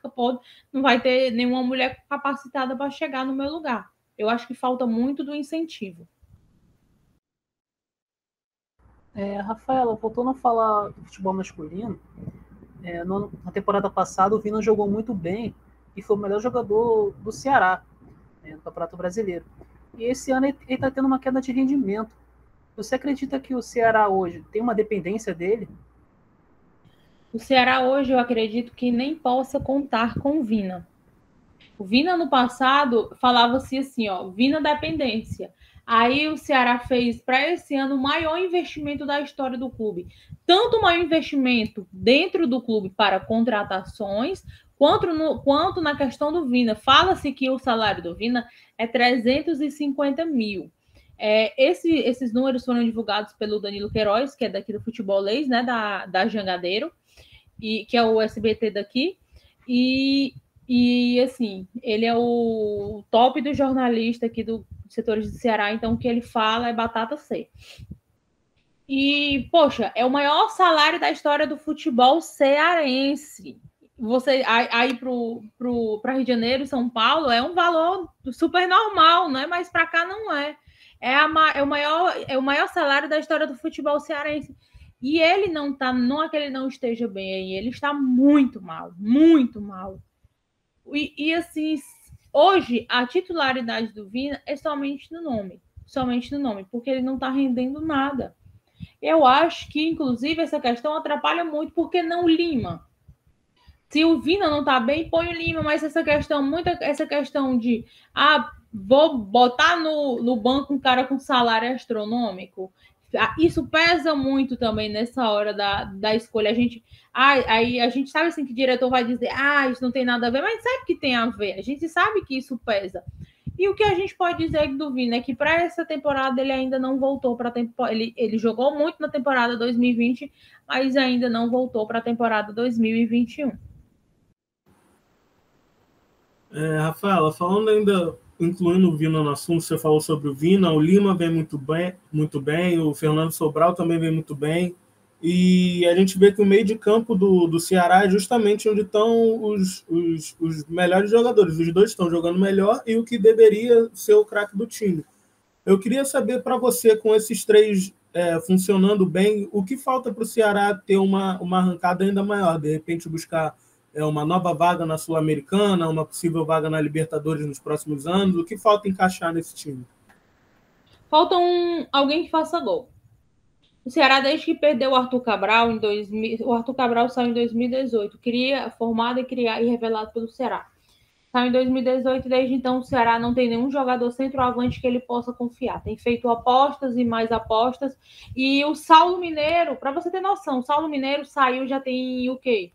não vai ter nenhuma mulher capacitada para chegar no meu lugar. Eu acho que falta muito do incentivo. É, Rafaela, voltando a falar do futebol masculino, é, no, na temporada passada o Vina jogou muito bem e foi o melhor jogador do Ceará né, no Campeonato Brasileiro. E esse ano ele está tendo uma queda de rendimento. Você acredita que o Ceará hoje tem uma dependência dele? O Ceará hoje eu acredito que nem possa contar com o Vina. O Vina no passado falava-se assim, ó, Vina dependência. Aí o Ceará fez para esse ano o maior investimento da história do clube. Tanto o maior investimento dentro do clube para contratações, quanto, no, quanto na questão do Vina. Fala-se que o salário do Vina é 350 mil. É, esse, esses números foram divulgados pelo Danilo Queiroz, que é daqui do Futebolês, né, da, da Jangadeiro, e, que é o SBT daqui. E, e assim, ele é o top do jornalista aqui do setores do Ceará, então o que ele fala é batata C. E, poxa, é o maior salário da história do futebol cearense. Você aí para Rio de Janeiro, São Paulo, é um valor super normal, né? Mas para cá não é. É, a, é, o maior, é o maior salário da história do futebol cearense. E ele não tá, não é que ele não esteja bem ele está muito mal, muito mal. E, e assim, Hoje, a titularidade do Vina é somente no nome. Somente no nome, porque ele não está rendendo nada. Eu acho que, inclusive, essa questão atrapalha muito, porque não lima. Se o Vina não está bem, põe o Lima, mas essa questão, muita essa questão de ah, vou botar no, no banco um cara com salário astronômico, ah, isso pesa muito também nessa hora da, da escolha. A gente, ah, aí a gente sabe assim que o diretor vai dizer, ah, isso não tem nada a ver, mas sabe que tem a ver. A gente sabe que isso pesa. E o que a gente pode dizer do Vina é que para essa temporada ele ainda não voltou para temporada. Ele, ele jogou muito na temporada 2020, mas ainda não voltou para a temporada 2021. É, Rafaela, falando ainda incluindo o Vina no assunto, você falou sobre o Vina, o Lima vem muito bem, muito bem, o Fernando Sobral também vem muito bem. E a gente vê que o meio de campo do, do Ceará é justamente onde estão os, os, os melhores jogadores. Os dois estão jogando melhor e o que deveria ser o craque do time. Eu queria saber para você, com esses três é, funcionando bem, o que falta para o Ceará ter uma, uma arrancada ainda maior? De repente, buscar é uma nova vaga na Sul-Americana, uma possível vaga na Libertadores nos próximos anos? O que falta encaixar nesse time? Falta um, alguém que faça gol. O Ceará, desde que perdeu o Arthur Cabral em 2000, o Arthur Cabral saiu em 2018, queria formado e criar e revelado pelo Ceará. Saiu em 2018, desde então o Ceará não tem nenhum jogador centroavante que ele possa confiar. Tem feito apostas e mais apostas. E o Saulo Mineiro, para você ter noção, o Saulo Mineiro saiu já tem o quê?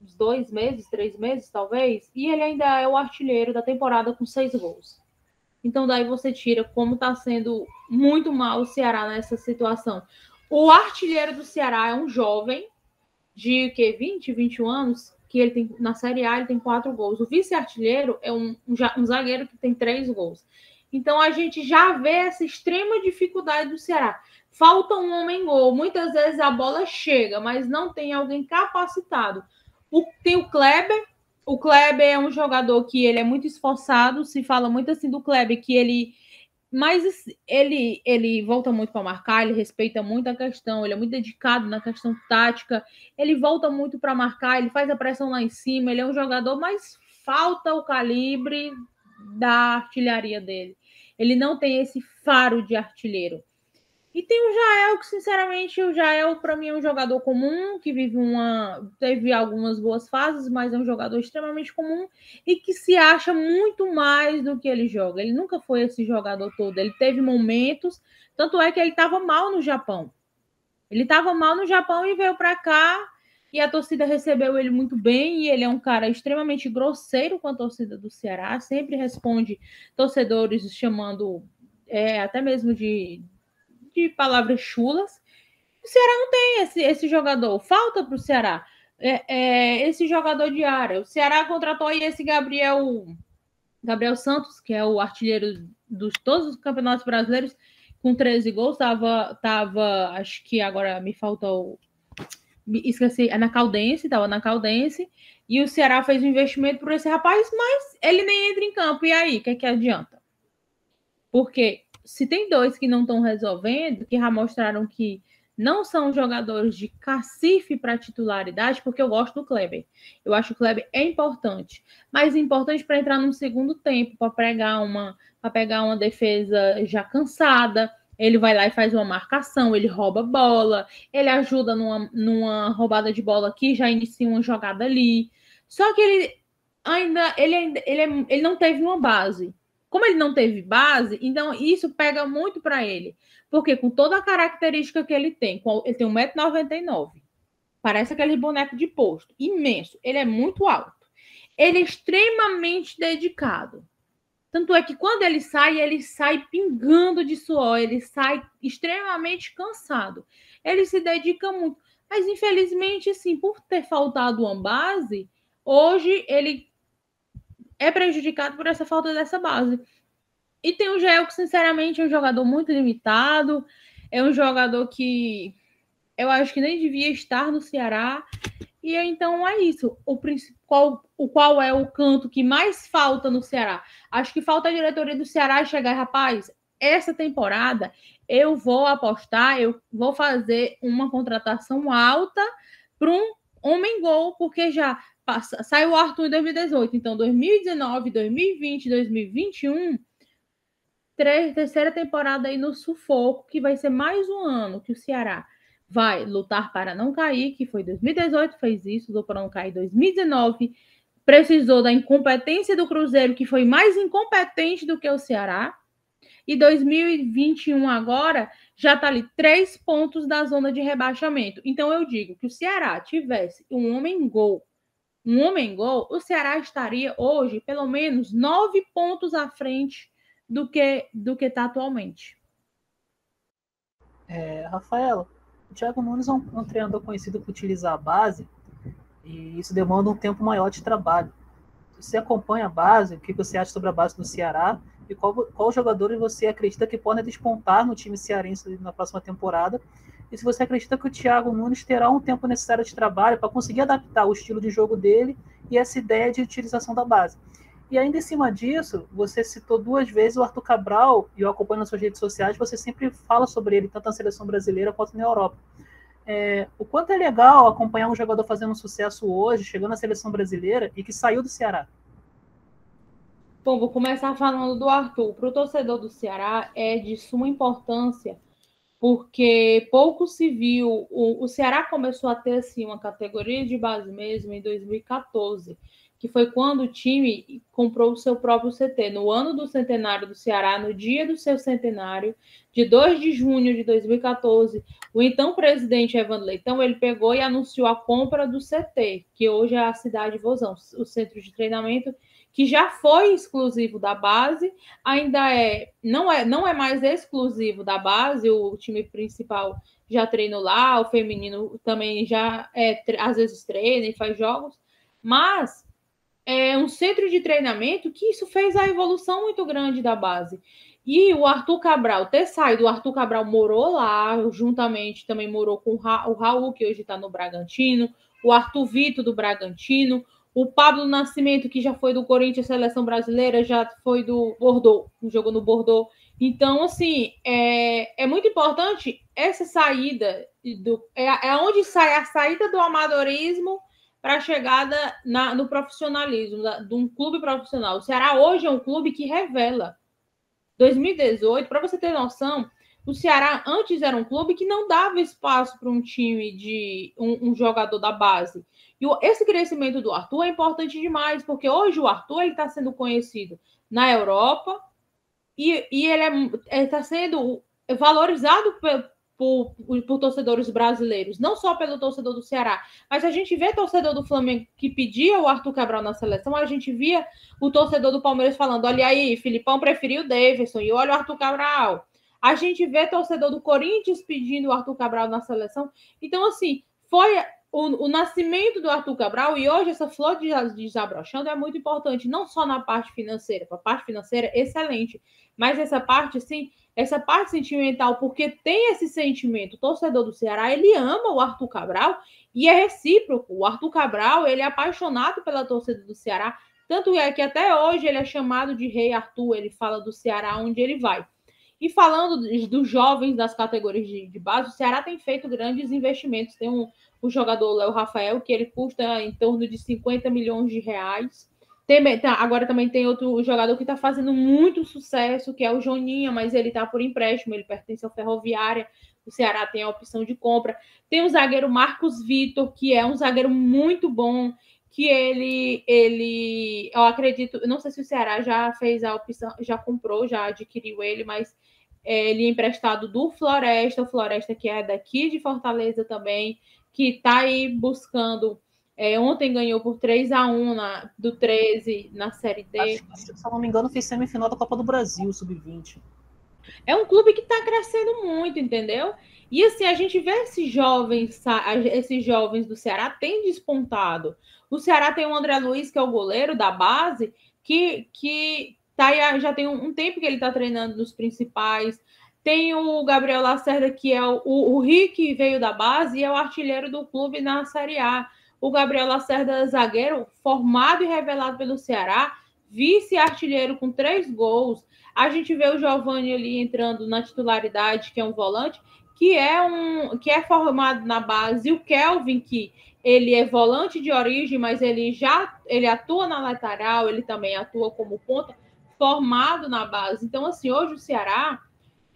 Uns dois meses, três meses, talvez, e ele ainda é o artilheiro da temporada com seis gols. Então, daí você tira como está sendo muito mal o Ceará nessa situação. O artilheiro do Ceará é um jovem de que 20, 21 anos, que ele tem na Série A ele tem quatro gols. O vice-artilheiro é um, um, um zagueiro que tem três gols. Então a gente já vê essa extrema dificuldade do Ceará. Falta um homem gol. Muitas vezes a bola chega, mas não tem alguém capacitado. O, tem o Kleber. O Kleber é um jogador que ele é muito esforçado. Se fala muito assim do Kleber, que ele. Mas ele, ele volta muito para marcar, ele respeita muito a questão, ele é muito dedicado na questão tática, ele volta muito para marcar, ele faz a pressão lá em cima, ele é um jogador, mas falta o calibre da artilharia dele. Ele não tem esse faro de artilheiro. E tem o Jael, que sinceramente o Jael para mim é um jogador comum, que vive uma teve algumas boas fases, mas é um jogador extremamente comum e que se acha muito mais do que ele joga. Ele nunca foi esse jogador todo, ele teve momentos, tanto é que ele estava mal no Japão. Ele estava mal no Japão e veio para cá e a torcida recebeu ele muito bem e ele é um cara extremamente grosseiro com a torcida do Ceará, sempre responde torcedores chamando é, até mesmo de de palavras chulas. O Ceará não tem esse, esse jogador. Falta para o Ceará é, é, esse jogador de área. O Ceará contratou aí esse Gabriel Gabriel Santos, que é o artilheiro dos todos os campeonatos brasileiros, com 13 gols. Tava, tava acho que agora me faltou. Esqueci, é na Caldense, estava na Caldense. E o Ceará fez um investimento por esse rapaz, mas ele nem entra em campo. E aí, o que, é que adianta? Porque se tem dois que não estão resolvendo, que já mostraram que não são jogadores de cacife para titularidade, porque eu gosto do Kleber. Eu acho que o Kleber é importante, mas importante para entrar num segundo tempo, para pegar uma para pegar uma defesa já cansada. Ele vai lá e faz uma marcação, ele rouba bola, ele ajuda numa, numa roubada de bola aqui, já inicia uma jogada ali. Só que ele ainda ele, ele, é, ele não teve uma base. Como ele não teve base, então isso pega muito para ele. Porque com toda a característica que ele tem, ele tem 1,99m, parece aquele boneco de posto, imenso, ele é muito alto. Ele é extremamente dedicado. Tanto é que quando ele sai, ele sai pingando de suor, ele sai extremamente cansado. Ele se dedica muito. Mas, infelizmente, sim, por ter faltado uma base, hoje ele é prejudicado por essa falta dessa base. E tem o Gel, que sinceramente é um jogador muito limitado, é um jogador que eu acho que nem devia estar no Ceará. E então é isso. O principal, o qual é o canto que mais falta no Ceará? Acho que falta a diretoria do Ceará chegar, rapaz, essa temporada eu vou apostar, eu vou fazer uma contratação alta para um homem gol, porque já passa, saiu o Arthur em 2018, então 2019, 2020, 2021, três, terceira temporada aí no sufoco, que vai ser mais um ano que o Ceará vai lutar para não cair, que foi 2018, fez isso, lutou para não cair 2019, precisou da incompetência do Cruzeiro, que foi mais incompetente do que o Ceará, e 2021 agora já está ali três pontos da zona de rebaixamento. Então eu digo que o Ceará tivesse um homem gol, um homem gol, o Ceará estaria hoje pelo menos nove pontos à frente do que do que está atualmente. É, Rafaela, o Thiago Nunes é um, um treinador conhecido por utilizar a base e isso demanda um tempo maior de trabalho. Você acompanha a base, o que você acha sobre a base do Ceará e qual, qual jogadores você acredita que podem despontar no time cearense na próxima temporada. E se você acredita que o Thiago Nunes terá um tempo necessário de trabalho para conseguir adaptar o estilo de jogo dele e essa ideia de utilização da base. E ainda em cima disso, você citou duas vezes o Arthur Cabral, e eu acompanho nas suas redes sociais, você sempre fala sobre ele, tanto na seleção brasileira quanto na Europa. É, o quanto é legal acompanhar um jogador fazendo sucesso hoje, chegando na seleção brasileira e que saiu do Ceará. Bom, vou começar falando do Arthur. Para o torcedor do Ceará é de suma importância, porque pouco se viu. O, o Ceará começou a ter assim, uma categoria de base mesmo em 2014 que foi quando o time comprou o seu próprio CT. No ano do centenário do Ceará, no dia do seu centenário, de 2 de junho de 2014, o então presidente Evandro Leitão, ele pegou e anunciou a compra do CT, que hoje é a cidade de Vozão, o centro de treinamento que já foi exclusivo da base, ainda é não é não é mais exclusivo da base, o time principal já treinou lá, o feminino também já é, às vezes treina e faz jogos, mas é um centro de treinamento que isso fez a evolução muito grande da base. E o Arthur Cabral ter saído, o Arthur Cabral morou lá, juntamente também morou com o Raul, que hoje está no Bragantino, o Arthur Vitor do Bragantino, o Pablo Nascimento, que já foi do Corinthians Seleção Brasileira, já foi do Bordeaux, jogou no Bordeaux. Então, assim, é, é muito importante essa saída, do, é, é onde sai a saída do amadorismo para a chegada na, no profissionalismo, da, de um clube profissional. O Ceará hoje é um clube que revela. 2018, para você ter noção, o Ceará antes era um clube que não dava espaço para um time de um, um, jogador da base. E esse crescimento do Arthur é importante demais, porque hoje o Arthur está sendo conhecido na Europa e, e ele está sendo valorizado por, por, torcedores brasileiros, não só pelo torcedor do Ceará, mas a gente vê torcedor do Flamengo que pedia o Arthur Cabral na seleção, a gente via o torcedor do Palmeiras falando: olha aí, Filipão preferiu o Davidson e olha o Arthur Cabral. A gente vê torcedor do Corinthians pedindo o Arthur Cabral na seleção. Então, assim, foi o, o nascimento do Arthur Cabral e hoje essa flor de desabrochando é muito importante, não só na parte financeira, a parte financeira, excelente, mas essa parte, sim, essa parte sentimental, porque tem esse sentimento. O torcedor do Ceará, ele ama o Arthur Cabral e é recíproco. O Arthur Cabral, ele é apaixonado pela torcida do Ceará, tanto é que até hoje ele é chamado de Rei Arthur, ele fala do Ceará onde ele vai. E falando dos jovens das categorias de, de, base, o Ceará tem feito grandes investimentos. Tem um, o jogador Léo Rafael, que ele custa em torno de 50 milhões de reais. Tem, tá, agora também tem outro jogador que está fazendo muito sucesso, que é o Joninha, mas ele está por empréstimo, ele pertence ao Ferroviária. O Ceará tem a opção de compra. Tem o zagueiro Marcos Vitor, que é um zagueiro muito bom, que ele, ele, eu acredito, não sei se o Ceará já fez a opção, já comprou, já adquiriu ele, mas ele é emprestado do Floresta, o Floresta que é daqui de Fortaleza também, que está aí buscando. É, ontem ganhou por 3 a 1 na, do 13 na Série D. Acho, se não me engano, fez semifinal da Copa do Brasil, sub-20. É um clube que está crescendo muito, entendeu? E assim, a gente vê esses jovens, esses jovens do Ceará têm despontado. O Ceará tem o André Luiz, que é o goleiro da base, que, que tá, já tem um, tempo que ele está treinando nos principais. Tem o Gabriel Lacerda, que é o, o, Rick, veio da base e é o artilheiro do clube na Série A. O Gabriel Lacerda, zagueiro, formado e revelado pelo Ceará, vice-artilheiro com três gols. A gente vê o Giovanni ali entrando na titularidade, que é um volante, que é um que é formado na base, e o Kelvin, que ele é volante de origem, mas ele já ele atua na lateral, ele também atua como ponta, formado na base. Então, assim, hoje o Ceará,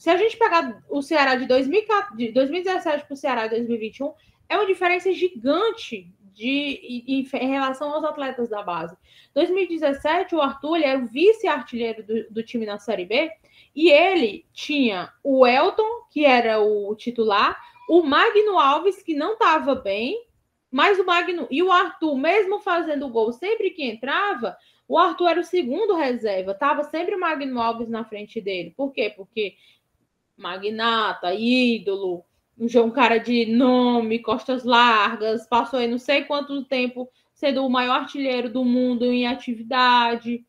se a gente pegar o Ceará de, 2004, de 2017 para o Ceará de 2021, é uma diferença gigante de, em, em, relação aos atletas da base. 2017, o Arthur ele era o vice-artilheiro do, do time na Série B, e ele tinha o Elton, que era o titular, o Magno Alves, que não estava bem, mas o Magno e o Arthur, mesmo fazendo gol sempre que entrava, o Arthur era o segundo reserva, tava sempre o Magno Alves na frente dele. Por quê? Porque magnata, ídolo, um cara de nome, costas largas, passou aí não sei quanto tempo sendo o maior artilheiro do mundo em atividade.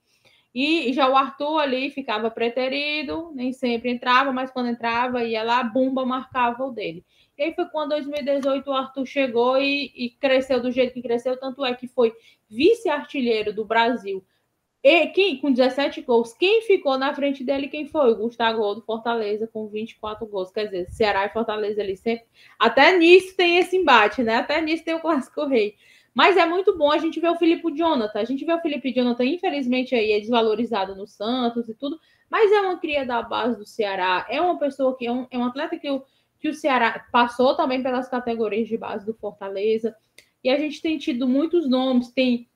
E já o Arthur ali ficava preterido, nem sempre entrava, mas quando entrava, ia lá, bomba marcava o dele. E aí foi quando, em 2018, o Arthur chegou e, e cresceu do jeito que cresceu, tanto é que foi vice-artilheiro do Brasil. E quem, com 17 gols, quem ficou na frente dele, quem foi? O Gustavo do Fortaleza, com 24 gols. Quer dizer, Ceará e Fortaleza ali sempre. Até nisso tem esse embate, né? Até nisso tem o Clássico Rei. Mas é muito bom a gente ver o Felipe Jonathan. A gente vê o Felipe Jonathan, infelizmente, aí é desvalorizado no Santos e tudo, mas é uma cria da base do Ceará. É uma pessoa que é um, é um atleta que o, que o Ceará passou também pelas categorias de base do Fortaleza. E a gente tem tido muitos nomes. Tem,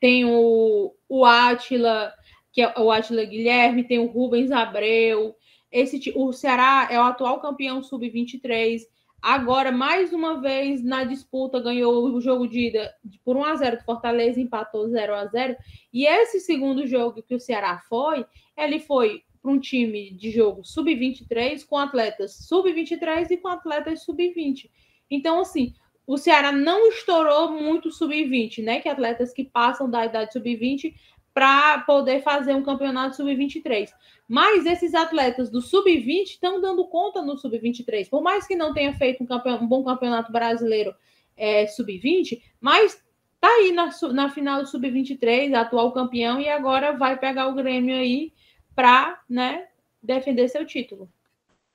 tem o, o Átila, que é o Átila Guilherme, tem o Rubens Abreu. Esse, o Ceará é o atual campeão sub-23 Agora, mais uma vez, na disputa, ganhou o jogo de ida por 1 a 0 do Fortaleza, empatou 0 a 0 E esse segundo jogo que o Ceará foi, ele foi para um time de jogo sub-23, com atletas sub-23 e com atletas sub-20. Então, assim, o Ceará não estourou muito sub-20, né? Que atletas que passam da idade sub-20 para poder fazer um campeonato sub-23. Mas esses atletas do sub-20 estão dando conta no sub-23. Por mais que não tenha feito um, um bom campeonato brasileiro é, sub-20, mas tá aí na, na final do sub-23, atual campeão, e agora vai pegar o Grêmio aí para né, defender seu título.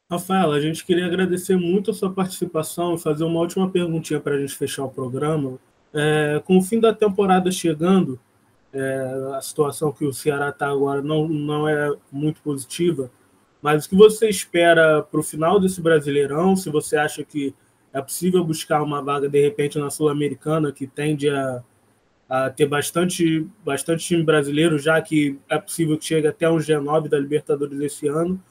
Rafaela, a gente queria agradecer muito a sua participação e fazer uma última perguntinha para a gente fechar o programa. É, com o fim da temporada chegando, é, a situação que o Ceará está agora não, não é muito positiva, mas o que você espera para o final desse Brasileirão? Se você acha que é possível buscar uma vaga, de repente, na Sul-Americana, que tende a, a, ter bastante, bastante time brasileiro, já que é possível que chegue até um G9 da Libertadores esse ano.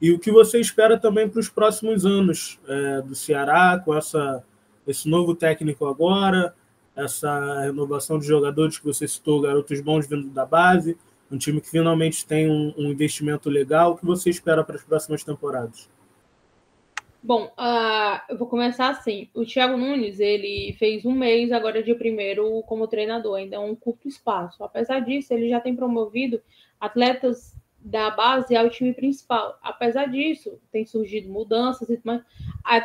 E o que você espera também para os próximos anos é, do Ceará, com essa, esse novo técnico agora, essa renovação de jogadores que você citou, garotos bons vindo da base, um time que finalmente tem um, um investimento legal. O que você espera para as próximas temporadas? Bom, uh, eu vou começar assim. O Thiago Nunes, ele fez um mês agora de primeiro como treinador, ainda é um curto espaço. Apesar disso, ele já tem promovido atletas da base ao time principal. Apesar disso, tem surgido mudanças, mas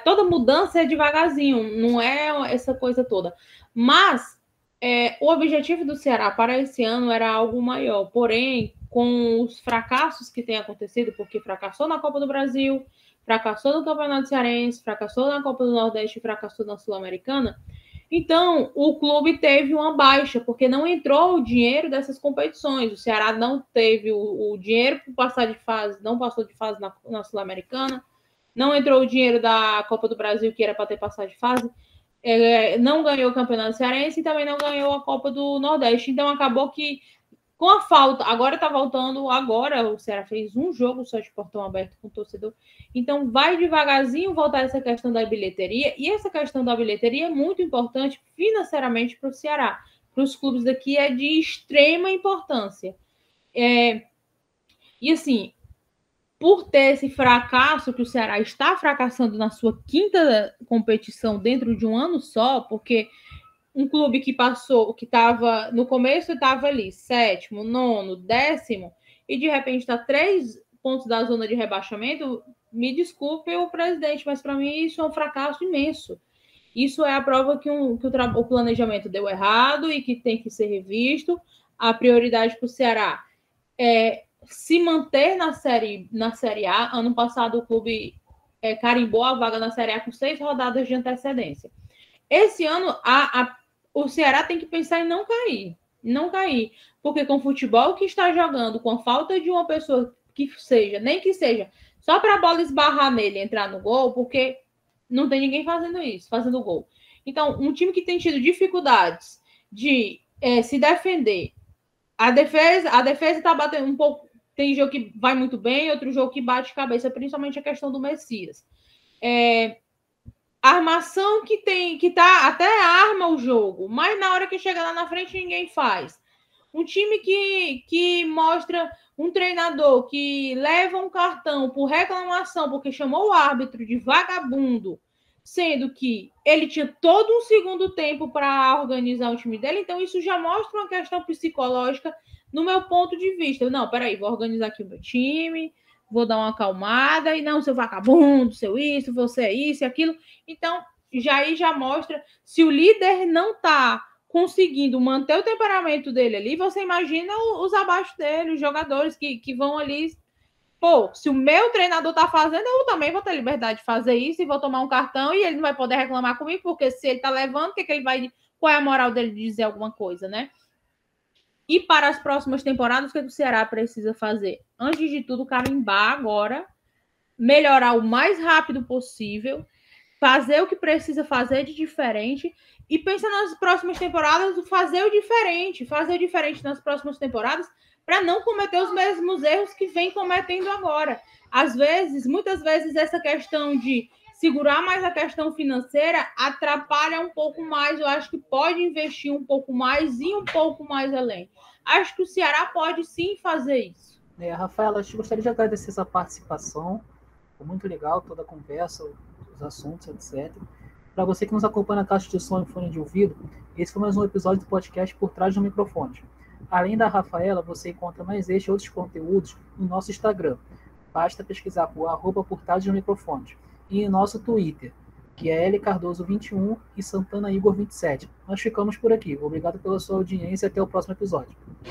toda mudança é devagarzinho, não é essa coisa toda. Mas é, o objetivo do Ceará para esse ano era algo maior. Porém, com os fracassos que têm acontecido, porque fracassou na Copa do Brasil, fracassou no Campeonato Cearense, fracassou na Copa do Nordeste e fracassou na Sul-Americana, então, o clube teve uma baixa, porque não entrou o dinheiro dessas competições. O Ceará não teve o, o dinheiro para passar de fase, não passou de fase na, na Sul-Americana, não entrou o dinheiro da Copa do Brasil, que era para ter passado de fase. é, não ganhou o Campeonato Cearense e também não ganhou a Copa do Nordeste. Então acabou que com a falta, agora tá voltando, agora o Ceará fez um jogo só de portão aberto com o torcedor. Então vai devagarzinho voltar essa questão da bilheteria, e essa questão da bilheteria é muito importante financeiramente para o Ceará. Para os clubes daqui é de extrema importância. É, e assim, por ter esse fracasso que o Ceará está fracassando na sua quinta competição dentro de um ano só, porque um clube que passou, que estava no começo estava ali, sétimo, nono, décimo, e de repente está três pontos da zona de rebaixamento, me desculpe o presidente, mas para mim isso é um fracasso imenso. Isso é a prova que, um, que o, o planejamento deu errado e que tem que ser revisto. A prioridade para o Ceará é se manter na série, na série A. Ano passado, o clube é, carimbou a vaga na Série A com seis rodadas de antecedência. Esse ano, a, a, o Ceará tem que pensar em não cair. Não cair. Porque com o futebol que está jogando, com a falta de uma pessoa que seja, nem que seja, só para a bola esbarrar nele entrar no gol, porque não tem ninguém fazendo isso, fazendo gol. Então, um time que tem tido dificuldades de é, se defender, a defesa, a defesa está batendo um pouco tem jogo que vai muito bem, outro jogo que bate cabeça, principalmente a questão do Messias. É, armação que tem, que tá até arma o jogo, mas na hora que chega lá na frente ninguém faz. Um time que, que mostra um treinador que leva um cartão por reclamação porque chamou o árbitro de vagabundo, sendo que ele tinha todo um segundo tempo para organizar o time dele, então isso já mostra uma questão psicológica no meu ponto de vista. Não, peraí, vou organizar aqui o meu time, vou dar uma acalmada, e não, seu vagabundo, seu isso, você é isso e aquilo. Então, já aí já mostra, se o líder não está conseguindo manter o temperamento dele ali, você imagina os abaixo dele, os jogadores que, que vão ali. Pô, se o meu treinador tá fazendo, eu também vou ter liberdade de fazer isso e vou tomar um cartão e ele não vai poder reclamar comigo, porque se ele tá levando, o que, que ele vai. Qual é a moral dele de dizer alguma coisa, né? E para as próximas temporadas, o que o Ceará precisa fazer? Antes de tudo, carimbar agora, melhorar o mais rápido possível, fazer o que precisa fazer de diferente e pensar nas próximas temporadas, fazer o diferente, fazer o diferente nas próximas temporadas para não cometer os mesmos erros que vem cometendo agora. Às vezes, muitas vezes, essa questão de segurar mais a questão financeira atrapalha um pouco mais. Eu acho que pode investir um pouco mais e um pouco mais além. Acho que o Ceará pode sim fazer isso. É, Rafaela, eu gostaria de agradecer essa participação. Foi muito legal toda a conversa, os assuntos, etc. Para você que nos acompanha na caixa de som e fone de ouvido, esse foi mais um episódio do podcast Por Trás do Microfone. Além da Rafaela, você encontra mais este e outros conteúdos no nosso Instagram. Basta pesquisar por arroba por trás do microfone e nosso Twitter, que é lcardoso21 e Santana Igor 27. Nós ficamos por aqui. Obrigado pela sua audiência e até o próximo episódio.